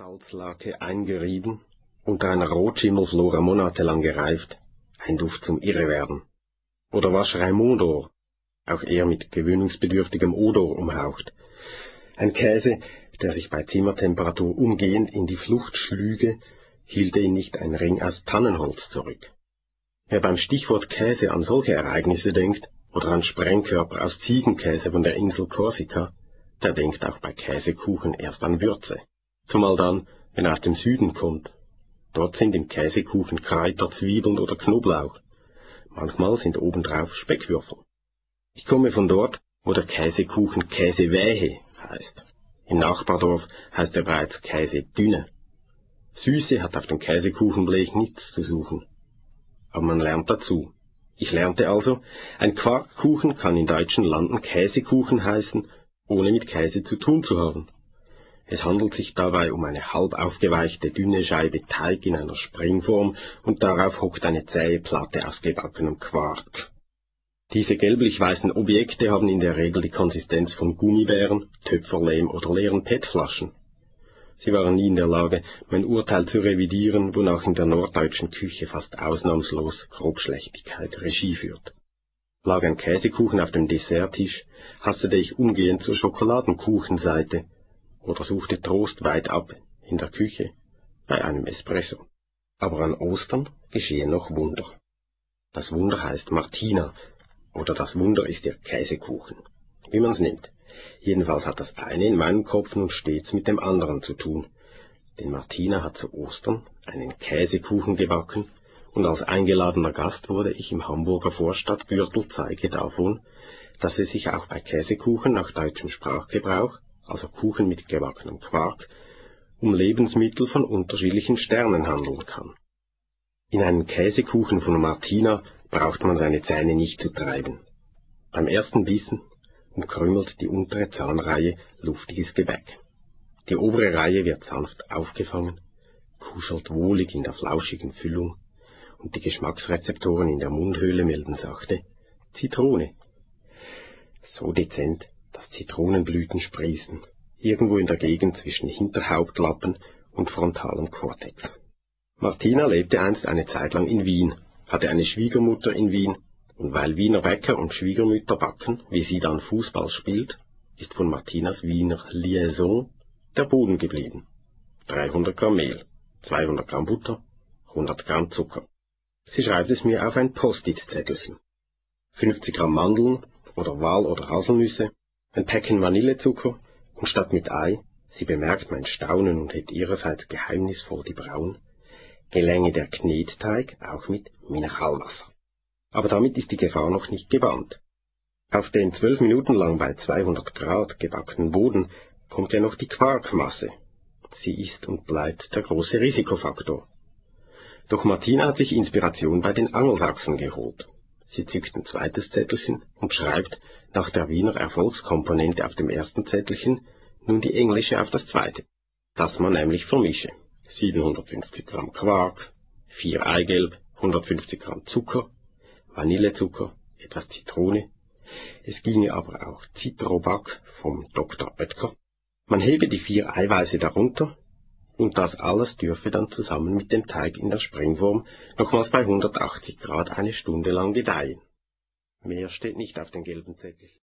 Salzlake eingerieben, unter einer Rotschimmelflora monatelang gereift, ein Duft zum Irrewerden. Oder was Raimondor, auch er mit gewöhnungsbedürftigem Odor umhaucht. Ein Käse, der sich bei Zimmertemperatur umgehend in die Flucht schlüge, hielte ihn nicht ein Ring aus Tannenholz zurück. Wer beim Stichwort Käse an solche Ereignisse denkt, oder an Sprengkörper aus Ziegenkäse von der Insel Korsika, der denkt auch bei Käsekuchen erst an Würze. Zumal dann, wenn er aus dem Süden kommt. Dort sind im Käsekuchen Kräuter, Zwiebeln oder Knoblauch. Manchmal sind obendrauf Speckwürfel. Ich komme von dort, wo der Käsekuchen Käsewähe heißt. Im Nachbardorf heißt er bereits Käsedünne. Süße hat auf dem Käsekuchenblech nichts zu suchen. Aber man lernt dazu. Ich lernte also, ein Quarkkuchen kann in deutschen Landen Käsekuchen heißen, ohne mit Käse zu tun zu haben. Es handelt sich dabei um eine halb aufgeweichte dünne Scheibe Teig in einer Springform und darauf hockt eine zähe Platte aus gebackenem Quark. Diese gelblich-weißen Objekte haben in der Regel die Konsistenz von Gummibären, Töpferlehm oder leeren PET-Flaschen. Sie waren nie in der Lage, mein Urteil zu revidieren, wonach in der norddeutschen Küche fast ausnahmslos Grobschlechtigkeit Regie führt. Lag ein Käsekuchen auf dem Desserttisch, hastete ich umgehend zur Schokoladenkuchenseite oder suchte Trost weit ab in der Küche bei einem Espresso. Aber an Ostern geschehen noch Wunder. Das Wunder heißt Martina, oder das Wunder ist der Käsekuchen, wie man's nimmt. Jedenfalls hat das eine in meinem Kopf nun stets mit dem anderen zu tun. Denn Martina hat zu Ostern einen Käsekuchen gebacken, und als eingeladener Gast wurde ich im Hamburger Vorstadtgürtel Zeige davon, dass es sich auch bei Käsekuchen nach deutschem Sprachgebrauch, also Kuchen mit gebackenem Quark, um Lebensmittel von unterschiedlichen Sternen handeln kann. In einen Käsekuchen von Martina braucht man seine Zähne nicht zu treiben. Beim ersten Bissen umkrümelt die untere Zahnreihe luftiges Gebäck. Die obere Reihe wird sanft aufgefangen, kuschelt wohlig in der flauschigen Füllung, und die Geschmacksrezeptoren in der Mundhöhle melden sachte Zitrone. So dezent, dass Zitronenblüten sprießen, irgendwo in der Gegend zwischen Hinterhauptlappen und frontalem Kortex. Martina lebte einst eine Zeit lang in Wien, hatte eine Schwiegermutter in Wien und weil Wiener Bäcker und Schwiegermütter backen, wie sie dann Fußball spielt, ist von Martinas Wiener Liaison der Boden geblieben. 300 Gramm Mehl, 200 Gramm Butter, 100 Gramm Zucker. Sie schreibt es mir auf ein Post-it-Zettelchen. 50 Gramm Mandeln oder Wal- oder Haselnüsse, ein Päckchen Vanillezucker und statt mit Ei, sie bemerkt mein Staunen und hält ihrerseits geheimnisvoll die Brauen, gelänge der Knetteig auch mit Mineralwasser aber damit ist die Gefahr noch nicht gebannt. Auf den zwölf Minuten lang bei 200 Grad gebackenen Boden kommt ja noch die Quarkmasse. Sie ist und bleibt der große Risikofaktor. Doch Martina hat sich Inspiration bei den Angelsachsen geholt. Sie zückt ein zweites Zettelchen und schreibt nach der Wiener Erfolgskomponente auf dem ersten Zettelchen nun die englische auf das zweite, dass man nämlich vermische. 750 Gramm Quark, 4 Eigelb, 150 Gramm Zucker, Vanillezucker, etwas Zitrone. Es ginge aber auch Citrobac vom Dr. Oetker. Man hebe die vier Eiweiße darunter und das alles dürfe dann zusammen mit dem Teig in der Springform nochmals bei 180 Grad eine Stunde lang gedeihen. Mehr steht nicht auf den gelben Zettel.